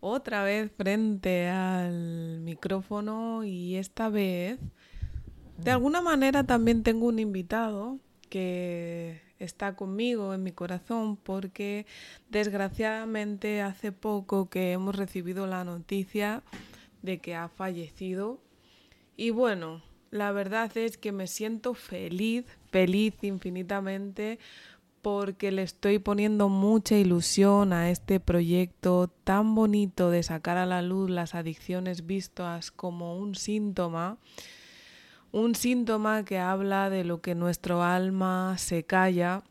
Otra vez frente al micrófono y esta vez de alguna manera también tengo un invitado que está conmigo en mi corazón porque desgraciadamente hace poco que hemos recibido la noticia de que ha fallecido. Y bueno, la verdad es que me siento feliz, feliz infinitamente porque le estoy poniendo mucha ilusión a este proyecto tan bonito de sacar a la luz las adicciones vistas como un síntoma, un síntoma que habla de lo que nuestro alma se calla.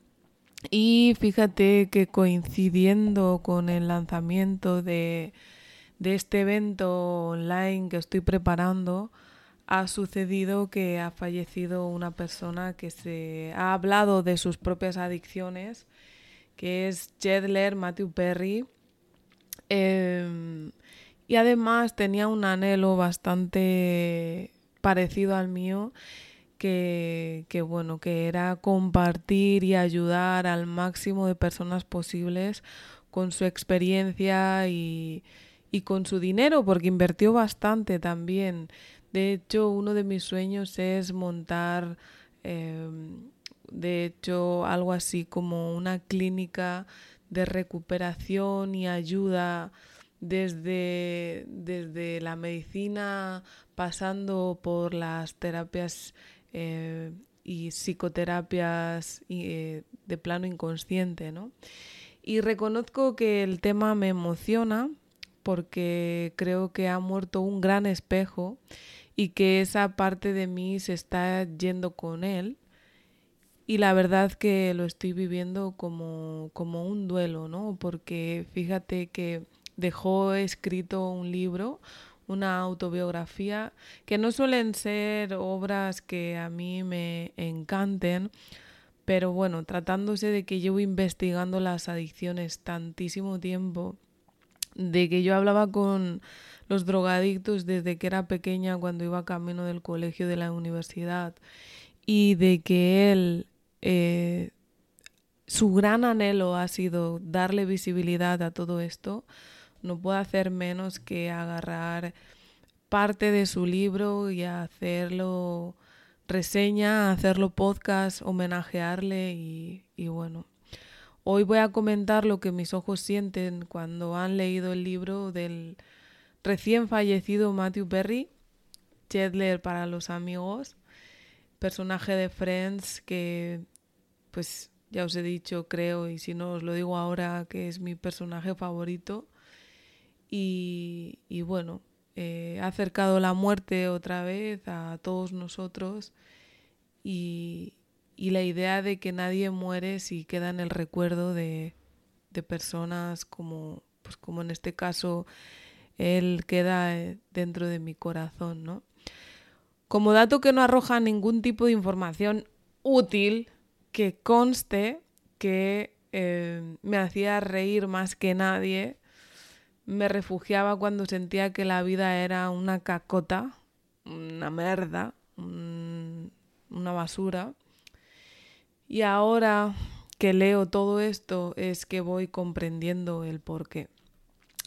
Y fíjate que coincidiendo con el lanzamiento de, de este evento online que estoy preparando, ha sucedido que ha fallecido una persona que se ha hablado de sus propias adicciones, que es Jedler Matthew Perry. Em, y además tenía un anhelo bastante parecido al mío, que, bueno, que era compartir y ayudar al máximo de personas posibles con su experiencia y, y con su dinero, porque invirtió bastante también. De hecho, uno de mis sueños es montar, em, de hecho, algo así como una clínica de recuperación y ayuda desde, desde la medicina, pasando por las terapias eh, y psicoterapias eh, de plano inconsciente, ¿no? Y reconozco que el tema me emociona porque creo que ha muerto un gran espejo y que esa parte de mí se está yendo con él. Y la verdad que lo estoy viviendo como, como un duelo, ¿no? Porque fíjate que dejó escrito un libro, una autobiografía, que no suelen ser obras que a mí me encanten, pero bueno, tratándose de que llevo investigando las adicciones tantísimo tiempo, de que yo hablaba con los drogadictos desde que era pequeña cuando iba camino del colegio de la universidad y de que él, eh, su gran anhelo ha sido darle visibilidad a todo esto, no puedo hacer menos que agarrar parte de su libro y hacerlo reseña, hacerlo podcast, homenajearle y, y bueno. Hoy voy a comentar lo que mis ojos sienten cuando han leído el libro del recién fallecido Matthew Perry, Chandler para los amigos, personaje de Friends que, pues ya os he dicho, creo, y si no os lo digo ahora, que es mi personaje favorito. Y, bueno, eh, ha acercado la muerte otra vez a todos nosotros y, y, la idea de que nadie muere si queda en el recuerdo de, de personas como, pues como en este caso él queda eh, dentro de mi corazón, ¿no? Como dato que no arroja ningún tipo de información útil, que conste que eh, me hacía reír más que nadie, me refugiaba cuando sentía que la vida era una cacota, una merda, una basura. Y ahora que leo todo esto es que voy comprendiendo el porqué.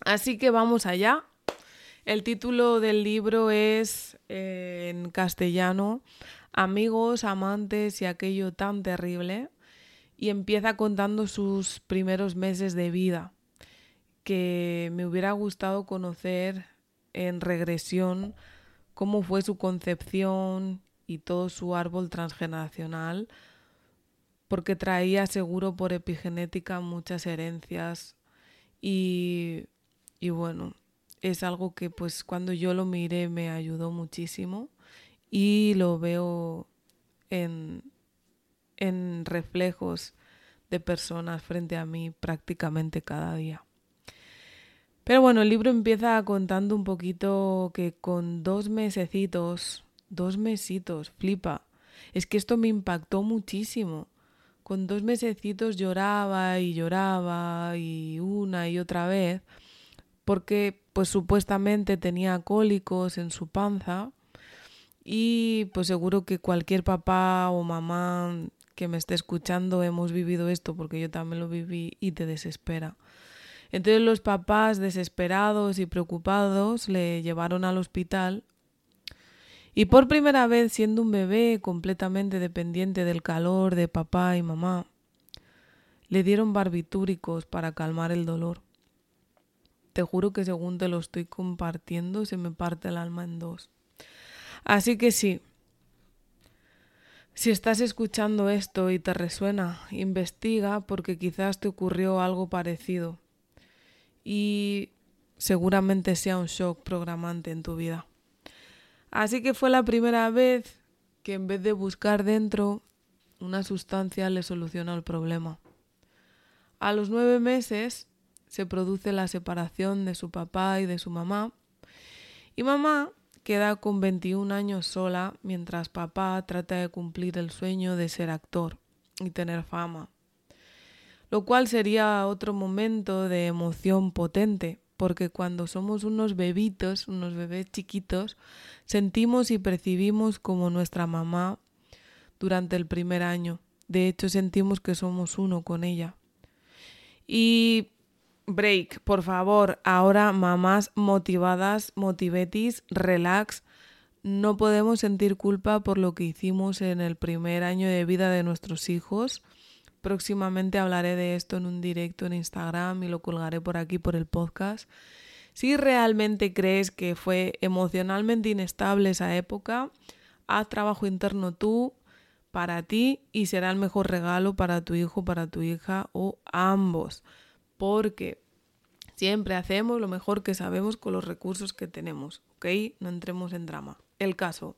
Así que vamos allá. El título del libro es eh, en castellano Amigos, amantes y aquello tan terrible y empieza contando sus primeros meses de vida que me hubiera gustado conocer en regresión cómo fue su concepción y todo su árbol transgeneracional porque traía seguro por epigenética muchas herencias y y bueno, es algo que pues cuando yo lo miré me ayudó muchísimo y lo veo en, en reflejos de personas frente a mí prácticamente cada día. Pero bueno, el libro empieza contando un poquito que con dos mesecitos, dos mesitos, flipa. Es que esto me impactó muchísimo. Con dos mesecitos lloraba y lloraba y una y otra vez porque pues supuestamente tenía cólicos en su panza y pues seguro que cualquier papá o mamá que me esté escuchando hemos vivido esto porque yo también lo viví y te desespera. Entonces los papás desesperados y preocupados le llevaron al hospital y por primera vez siendo un bebé completamente dependiente del calor de papá y mamá, le dieron barbitúricos para calmar el dolor. Te juro que según te lo estoy compartiendo se me parte el alma en dos. Así que sí, si estás escuchando esto y te resuena, investiga porque quizás te ocurrió algo parecido y seguramente sea un shock programante en tu vida. Así que fue la primera vez que en vez de buscar dentro, una sustancia le solucionó el problema. A los nueve meses se produce la separación de su papá y de su mamá. Y mamá queda con 21 años sola mientras papá trata de cumplir el sueño de ser actor y tener fama. Lo cual sería otro momento de emoción potente, porque cuando somos unos bebitos, unos bebés chiquitos, sentimos y percibimos como nuestra mamá durante el primer año. De hecho, sentimos que somos uno con ella. Y break, por favor. Ahora, mamás motivadas, motivetis, relax. No podemos sentir culpa por lo que hicimos en el primer año de vida de nuestros hijos. Próximamente hablaré de esto en un directo en Instagram y lo colgaré por aquí por el podcast. Si realmente crees que fue emocionalmente inestable esa época, haz trabajo interno tú, para ti, y será el mejor regalo para tu hijo, para tu hija o ambos porque siempre hacemos lo mejor que sabemos con los recursos que tenemos, ¿ok? No entremos en drama. El caso.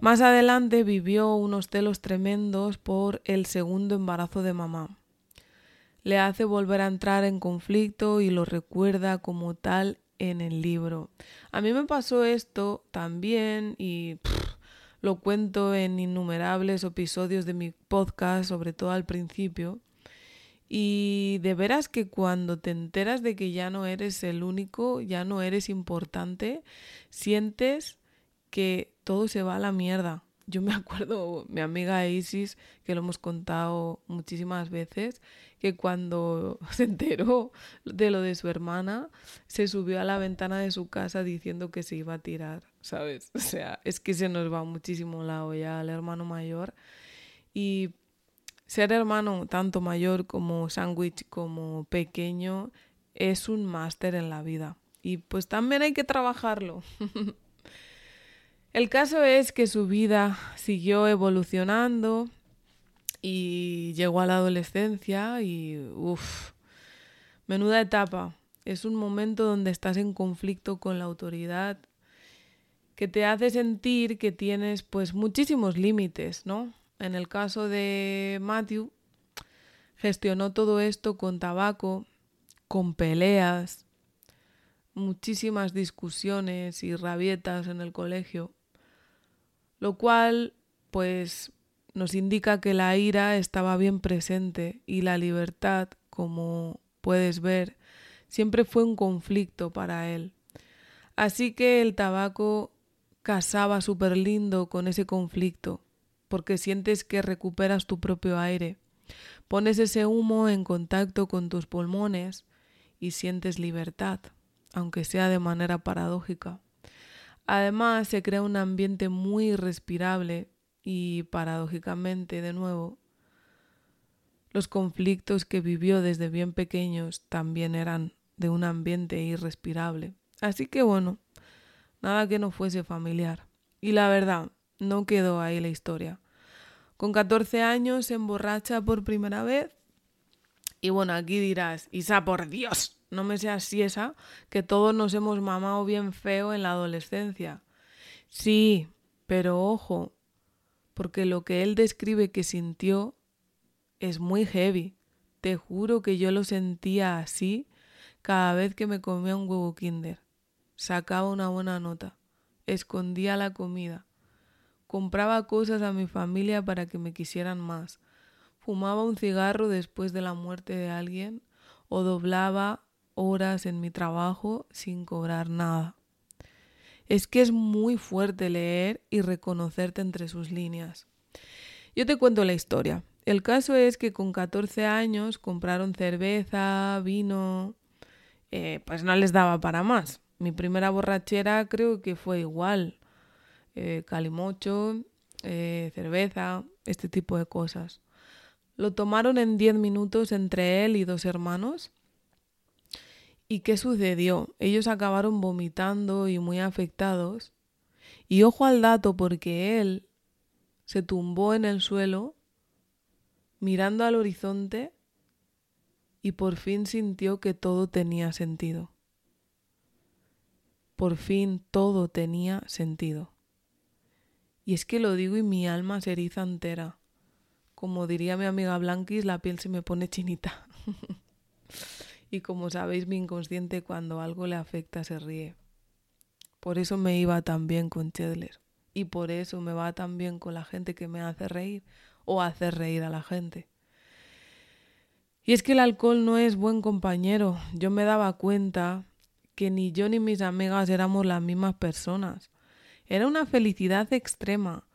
Más adelante vivió unos celos tremendos por el segundo embarazo de mamá. Le hace volver a entrar en conflicto y lo recuerda como tal en el libro. A mí me pasó esto también y lo cuento en innumerables episodios de mi podcast, sobre todo al principio. Y de veras que cuando te enteras de que ya no eres el único, ya no eres importante, sientes que todo se va a la mierda. Yo me acuerdo, mi amiga Isis, que lo hemos contado muchísimas veces, que cuando se enteró de lo de su hermana, se subió a la ventana de su casa diciendo que se iba a tirar, ¿sabes? O sea, es que se nos va muchísimo la olla al hermano mayor. Y ser hermano tanto mayor como sándwich como pequeño es un máster en la vida y pues también hay que trabajarlo. El caso es que su vida siguió evolucionando y llegó a la adolescencia y uff, menuda etapa. Es un momento donde estás en conflicto con la autoridad que te hace sentir que tienes pues muchísimos límites, ¿no? En el caso de Matthew, gestionó todo esto con tabaco, con peleas, muchísimas discusiones y rabietas en el colegio, lo cual pues nos indica que la ira estaba bien presente y la libertad, como puedes ver, siempre fue un conflicto para él. Así que el tabaco casaba súper lindo con ese conflicto porque sientes que recuperas tu propio aire. Pones ese humo en contacto con tus pulmones y sientes libertad, aunque sea de manera paradójica. Además, se crea un ambiente muy respirable y, paradójicamente, de nuevo, los conflictos que vivió desde bien pequeños también eran de un ambiente irrespirable. Así que bueno, nada que no fuese familiar. Y la verdad, no quedó ahí la historia. Con 14 años se emborracha por primera vez. Y bueno, aquí dirás, Isa, por Dios, no me seas esa, que todos nos hemos mamado bien feo en la adolescencia. Sí, pero ojo, porque lo que él describe que sintió es muy heavy. Te juro que yo lo sentía así cada vez que me comía un huevo kinder. Sacaba una buena nota. Escondía la comida. Compraba cosas a mi familia para que me quisieran más. Fumaba un cigarro después de la muerte de alguien o doblaba horas en mi trabajo sin cobrar nada. Es que es muy fuerte leer y reconocerte entre sus líneas. Yo te cuento la historia. El caso es que con 14 años compraron cerveza, vino, eh, pues no les daba para más. Mi primera borrachera creo que fue igual. Eh, calimocho, eh, cerveza, este tipo de cosas. Lo tomaron en 10 minutos entre él y dos hermanos ¿Y qué sucedió? Ellos acabaron vomitando y muy afectados. Y ojo al dato porque él se tumbó en el suelo mirando al horizonte y por fin sintió que todo tenía sentido. Por fin todo tenía sentido. Y es que lo digo y mi alma se eriza entera. Como diría mi amiga Blanquis, la piel se me pone chinita. y como sabéis mi inconsciente cuando algo le afecta se ríe. Por eso me iba tan bien con Chedler y por eso me va tan bien con la gente que me hace reír o hacer reír a la gente. Y es que el alcohol no es buen compañero. Yo me daba cuenta que ni yo ni mis amigas éramos las mismas personas. Era una felicidad extrema.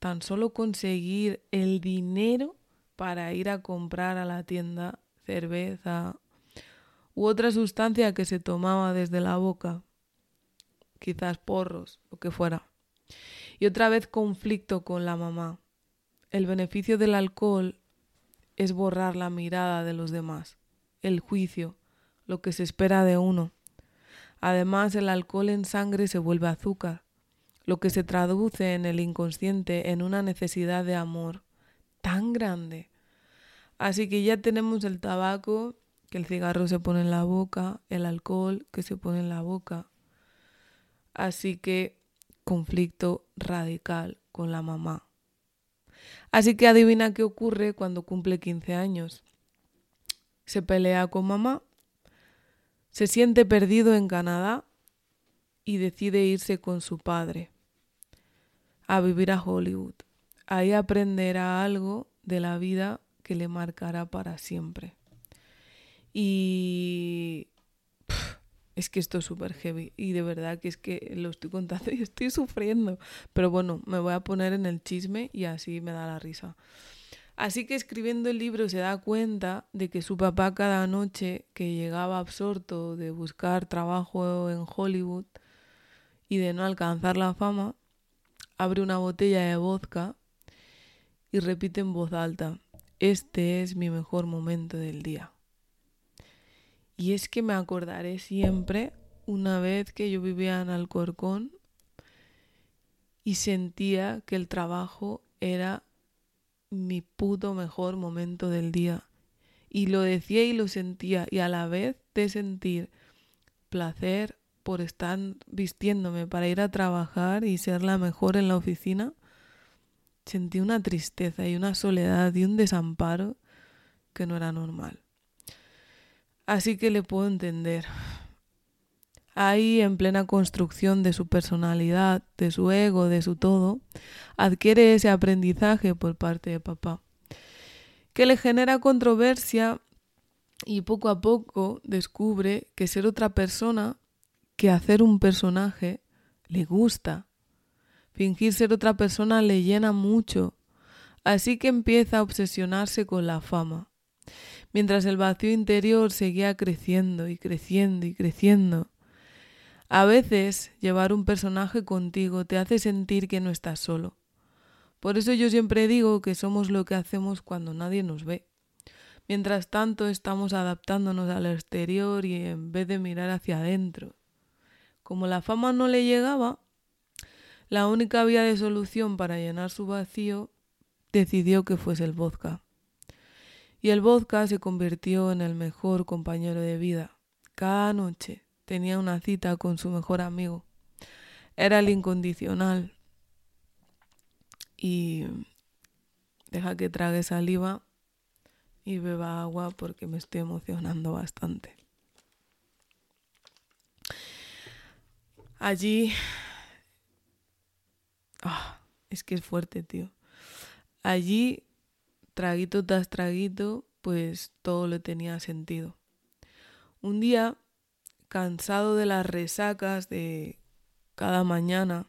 Tan solo conseguir el dinero para ir a comprar a la tienda cerveza, u otra sustancia que se tomaba desde la boca, quizás porros, lo que fuera. Y otra vez conflicto con la mamá. El beneficio del alcohol es borrar la mirada de los demás, el juicio, lo que se espera de uno. Además, el alcohol en sangre se vuelve azúcar, lo que se traduce en el inconsciente en una necesidad de amor tan grande. Así que ya tenemos el tabaco que el cigarro se pone en la boca, el alcohol que se pone en la boca. Así que conflicto radical con la mamá. Así que adivina qué ocurre cuando cumple 15 años. Se pelea con mamá, se siente perdido en Canadá y decide irse con su padre a vivir a Hollywood. Ahí aprenderá algo de la vida que le marcará para siempre. Y es que esto es súper heavy y de verdad que es que lo estoy contando y estoy sufriendo. Pero bueno, me voy a poner en el chisme y así me da la risa. Así que escribiendo el libro se da cuenta de que su papá cada noche que llegaba absorto de buscar trabajo en Hollywood y de no alcanzar la fama, abre una botella de vodka y repite en voz alta, este es mi mejor momento del día. Y es que me acordaré siempre una vez que yo vivía en Alcorcón y sentía que el trabajo era mi puto mejor momento del día. Y lo decía y lo sentía y a la vez de sentir placer por estar vistiéndome para ir a trabajar y ser la mejor en la oficina, sentí una tristeza y una soledad y un desamparo que no era normal. Así que le puedo entender. Ahí, en plena construcción de su personalidad, de su ego, de su todo, adquiere ese aprendizaje por parte de papá, que le genera controversia y poco a poco descubre que ser otra persona, que hacer un personaje, le gusta. Fingir ser otra persona le llena mucho, así que empieza a obsesionarse con la fama mientras el vacío interior seguía creciendo y creciendo y creciendo. A veces llevar un personaje contigo te hace sentir que no estás solo. Por eso yo siempre digo que somos lo que hacemos cuando nadie nos ve. Mientras tanto estamos adaptándonos al exterior y en vez de mirar hacia adentro. Como la fama no le llegaba, la única vía de solución para llenar su vacío decidió que fuese el vodka y el vodka se convirtió en el mejor compañero de vida. Cada noche tenía una cita con su mejor amigo. Era el incondicional. Y deja que trague saliva y beba agua porque me estoy emocionando bastante. Allí... Ah, es que es fuerte, tío. Allí traguito tras traguito, pues todo le tenía sentido. Un día, cansado de las resacas de cada mañana,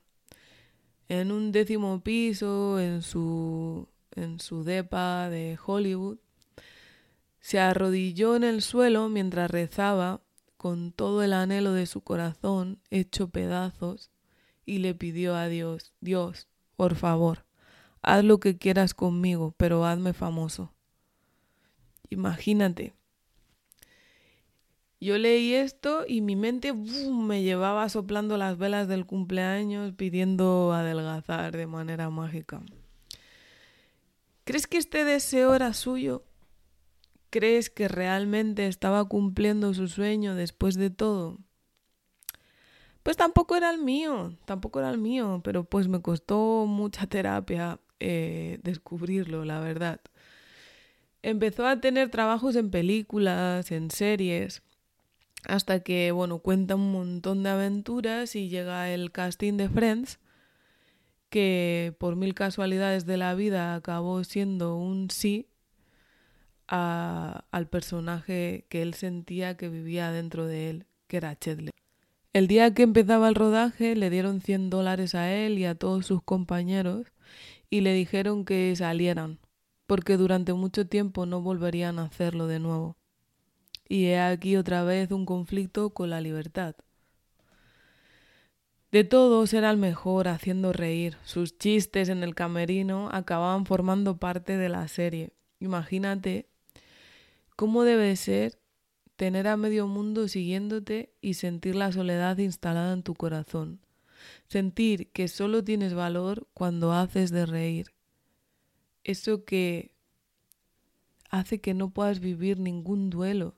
en un décimo piso, en su, en su depa de Hollywood, se arrodilló en el suelo mientras rezaba con todo el anhelo de su corazón hecho pedazos y le pidió a Dios, Dios, por favor, haz lo que quieras conmigo, pero hazme famoso. Imagínate. Yo leí esto y mi mente me llevaba soplando las velas del cumpleaños pidiendo adelgazar de manera mágica. ¿Crees que este deseo era suyo? ¿Crees que realmente estaba cumpliendo su sueño después de todo? Pues tampoco era el mío, tampoco era el mío, pero pues me costó mucha terapia eh, descubrirlo, la verdad. Empezó a tener trabajos en películas, en series, hasta que, bueno, cuenta un montón de aventuras y llega el casting de Friends, que por mil casualidades de la vida acabó siendo un sí al personaje que él sentía que vivía dentro de él, que era Chandler. El día que empezaba el rodaje le dieron 100 dólares a él y a todos sus compañeros y le dijeron que salieran, porque durante mucho tiempo no volverían a hacerlo de nuevo. Y he aquí otra vez un conflicto con la libertad. De todos era el mejor haciendo reír. Sus chistes en el camerino acababan formando parte de la serie. Imagínate ¿Cómo debe ser tener a medio mundo siguiéndote y sentir la soledad instalada en tu corazón? Sentir que solo tienes valor cuando haces de reír. Eso que hace que no puedas vivir ningún duelo,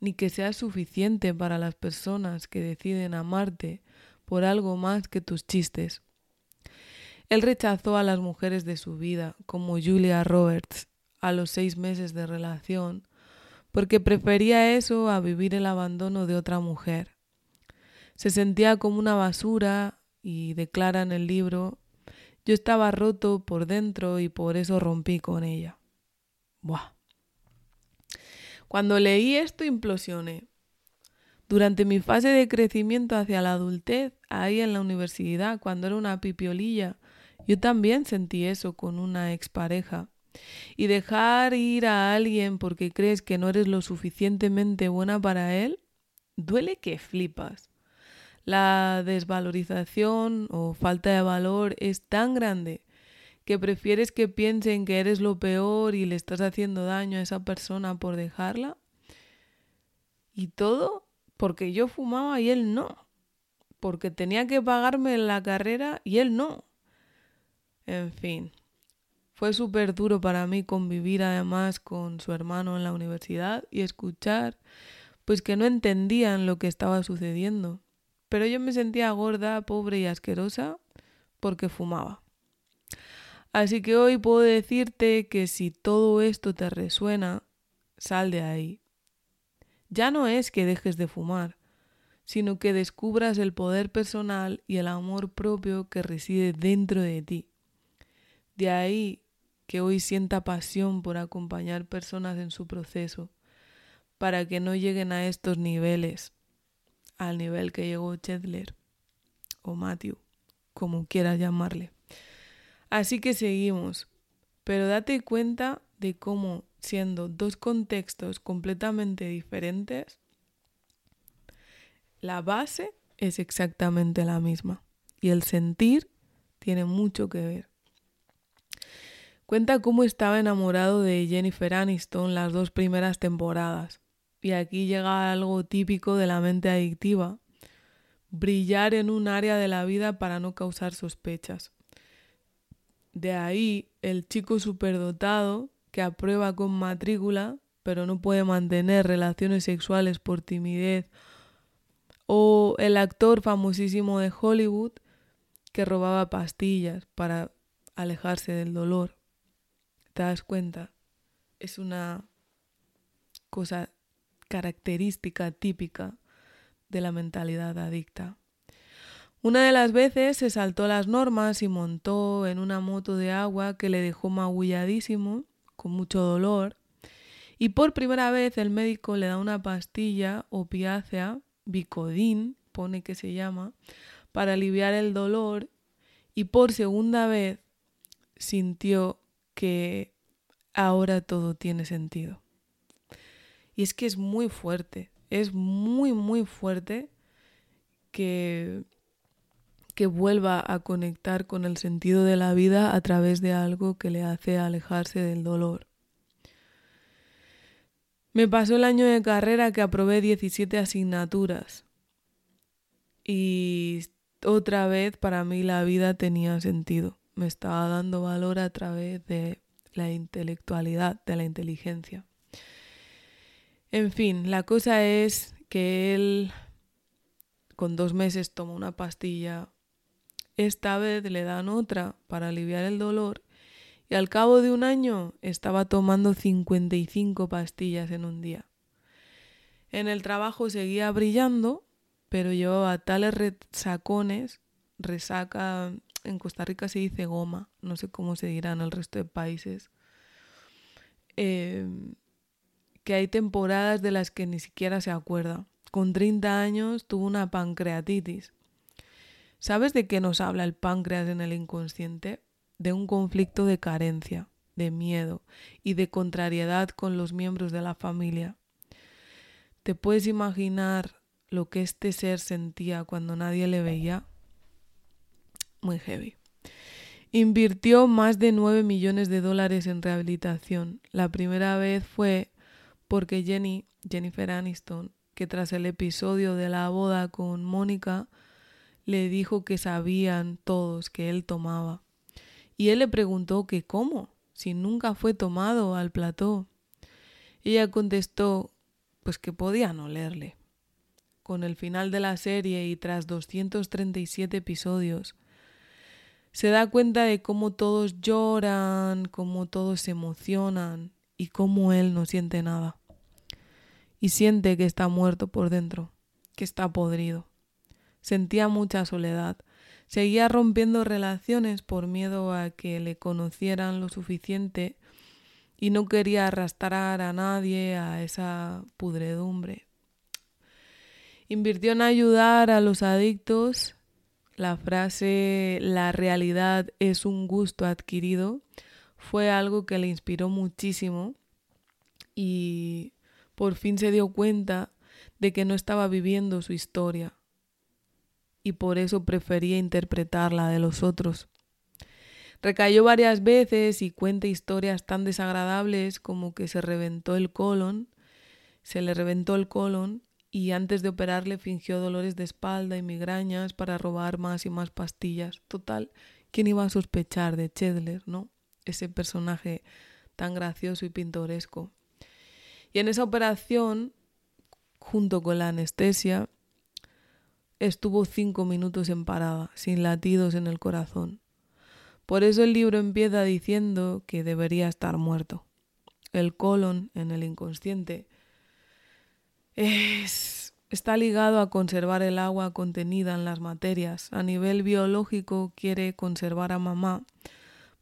ni que sea suficiente para las personas que deciden amarte por algo más que tus chistes. Él rechazó a las mujeres de su vida, como Julia Roberts, a los seis meses de relación, porque prefería eso a vivir el abandono de otra mujer. Se sentía como una basura y declara en el libro, yo estaba roto por dentro y por eso rompí con ella. Buah. Cuando leí esto implosioné. Durante mi fase de crecimiento hacia la adultez, ahí en la universidad, cuando era una pipiolilla, yo también sentí eso con una expareja. Y dejar ir a alguien porque crees que no eres lo suficientemente buena para él, duele que flipas. La desvalorización o falta de valor es tan grande que prefieres que piensen que eres lo peor y le estás haciendo daño a esa persona por dejarla. Y todo porque yo fumaba y él no. Porque tenía que pagarme la carrera y él no. En fin, fue súper duro para mí convivir además con su hermano en la universidad y escuchar pues que no entendían lo que estaba sucediendo. Pero yo me sentía gorda, pobre y asquerosa porque fumaba. Así que hoy puedo decirte que si todo esto te resuena, sal de ahí. Ya no es que dejes de fumar, sino que descubras el poder personal y el amor propio que reside dentro de ti. De ahí que hoy sienta pasión por acompañar personas en su proceso, para que no lleguen a estos niveles, al nivel que llegó Chandler o Matthew, como quieras llamarle. Así que seguimos, pero date cuenta de cómo, siendo dos contextos completamente diferentes, la base es exactamente la misma y el sentir tiene mucho que ver. Cuenta cómo estaba enamorado de Jennifer Aniston las dos primeras temporadas. Y aquí llega algo típico de la mente adictiva. Brillar en un área de la vida para no causar sospechas. De ahí el chico superdotado que aprueba con matrícula pero no puede mantener relaciones sexuales por timidez. O el actor famosísimo de Hollywood que robaba pastillas para alejarse del dolor te das cuenta, es una cosa característica típica de la mentalidad adicta. Una de las veces se saltó las normas y montó en una moto de agua que le dejó magulladísimo, con mucho dolor, y por primera vez el médico le da una pastilla opiácea, Bicodin, pone que se llama, para aliviar el dolor y por segunda vez sintió que ahora todo tiene sentido. Y es que es muy fuerte, es muy, muy fuerte que, que vuelva a conectar con el sentido de la vida a través de algo que le hace alejarse del dolor. Me pasó el año de carrera que aprobé 17 asignaturas y otra vez para mí la vida tenía sentido. Me estaba dando valor a través de la intelectualidad, de la inteligencia. En fin, la cosa es que él con dos meses toma una pastilla, esta vez le dan otra para aliviar el dolor y al cabo de un año estaba tomando 55 pastillas en un día. En el trabajo seguía brillando, pero llevaba tales resacones, resaca, en Costa Rica se dice goma, no sé cómo se dirá en el resto de países, em, que hay temporadas de las que ni siquiera se acuerda. Con 30 años tuvo una pancreatitis. ¿Sabes de qué nos habla el páncreas en el inconsciente? de un conflicto de carencia, de miedo y de contrariedad con los miembros de la familia. ¿Te puedes imaginar lo que este ser sentía cuando nadie le veía? Muy heavy. Invirtió más de 9 millones de dólares en rehabilitación. La primera vez fue porque Jenny, Jennifer Aniston, que tras el episodio de la boda con Mónica, le dijo que sabían todos que él tomaba. Y él le preguntó que cómo, si nunca fue tomado al plató. Ella contestó pues que podía no leerle. Con el final de la serie y tras 237 episodios, se da cuenta de cómo todos lloran, cómo todos se emocionan y cómo él no siente nada. Y siente que está muerto por dentro, que está podrido. Sentía mucha soledad, Seguía rompiendo relaciones por miedo a que le conocieran lo suficiente y no quería arrastrar a nadie a esa pudredumbre. Invirtió en ayudar a los adictos. La frase la realidad es un gusto adquirido fue algo que le inspiró muchísimo y por fin se dio cuenta de que no estaba viviendo su historia, y por eso prefería interpretar la de los otros. Recayó varias veces y cuenta historias tan desagradables como que se reventó el colon, se le reventó el colon y antes de operarle fingió dolores de espalda y migrañas para robar más y más pastillas. Total, ¿quién iba a sospechar de Chedler, no? Ese personaje tan gracioso y pintoresco. Y en esa operación, junto con la anestesia, estuvo cinco minutos en parada, sin latidos en el corazón. Por eso el libro empieza diciendo que debería estar muerto. El colon en el inconsciente es, está ligado a conservar el agua contenida en las materias. A nivel biológico quiere conservar a mamá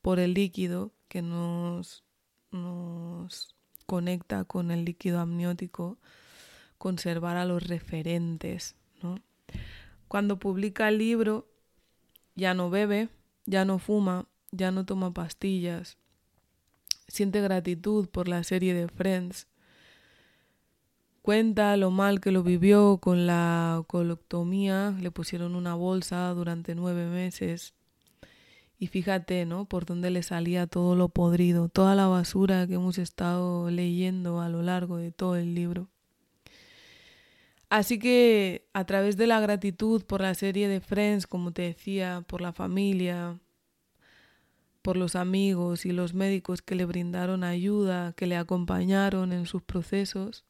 por el líquido que nos, nos conecta con el líquido amniótico, conservar a los referentes. Cuando publica el libro, ya no bebe, ya no fuma, ya no toma pastillas. Siente gratitud por la serie de Friends. Cuenta lo mal que lo vivió con la coloctomía. Le pusieron una bolsa durante nueve meses. Y fíjate, ¿no? Por dónde le salía todo lo podrido, toda la basura que hemos estado leyendo a lo largo de todo el libro. Así que a través de la gratitud por la serie de Friends, como te decía, por la familia, por los amigos y los médicos que le brindaron ayuda, que le acompañaron en sus procesos,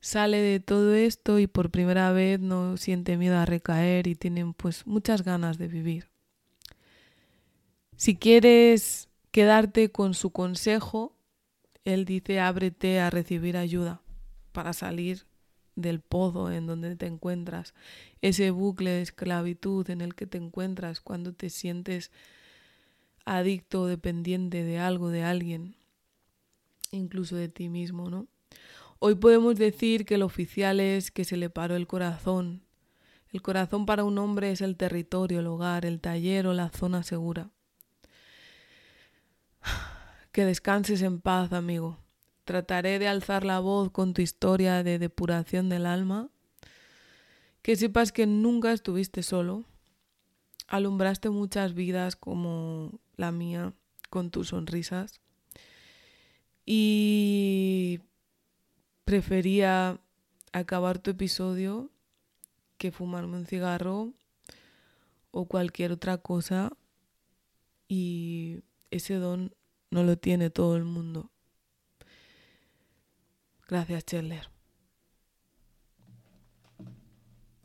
sale de todo esto y por primera vez no siente miedo a recaer y tiene pues muchas ganas de vivir. Si quieres quedarte con su consejo, él dice ábrete a recibir ayuda para salir del pozo en donde te encuentras, ese bucle de esclavitud en el que te encuentras cuando te sientes adicto o dependiente de algo, de alguien, incluso de ti mismo, ¿no? Hoy podemos decir que el oficial es que se le paró el corazón. El corazón para un hombre es el territorio, el hogar, el taller o la zona segura. Que descanses en paz, amigo. Trataré de alzar la voz con tu historia de depuración del alma. Que sepas que nunca estuviste solo. Alumbraste muchas vidas como la mía con tus sonrisas. Y prefería acabar tu episodio que fumarme un cigarro o cualquier otra cosa y ese don no lo tiene todo el mundo. Gracias, Chandler.